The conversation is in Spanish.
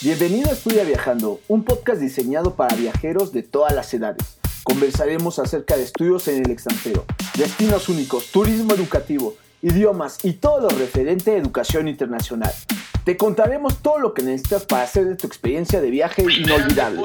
Bienvenido a Estudia Viajando, un podcast diseñado para viajeros de todas las edades. Conversaremos acerca de estudios en el extranjero, destinos únicos, turismo educativo, idiomas y todo lo referente a educación internacional. Te contaremos todo lo que necesitas para hacer de tu experiencia de viaje inolvidable.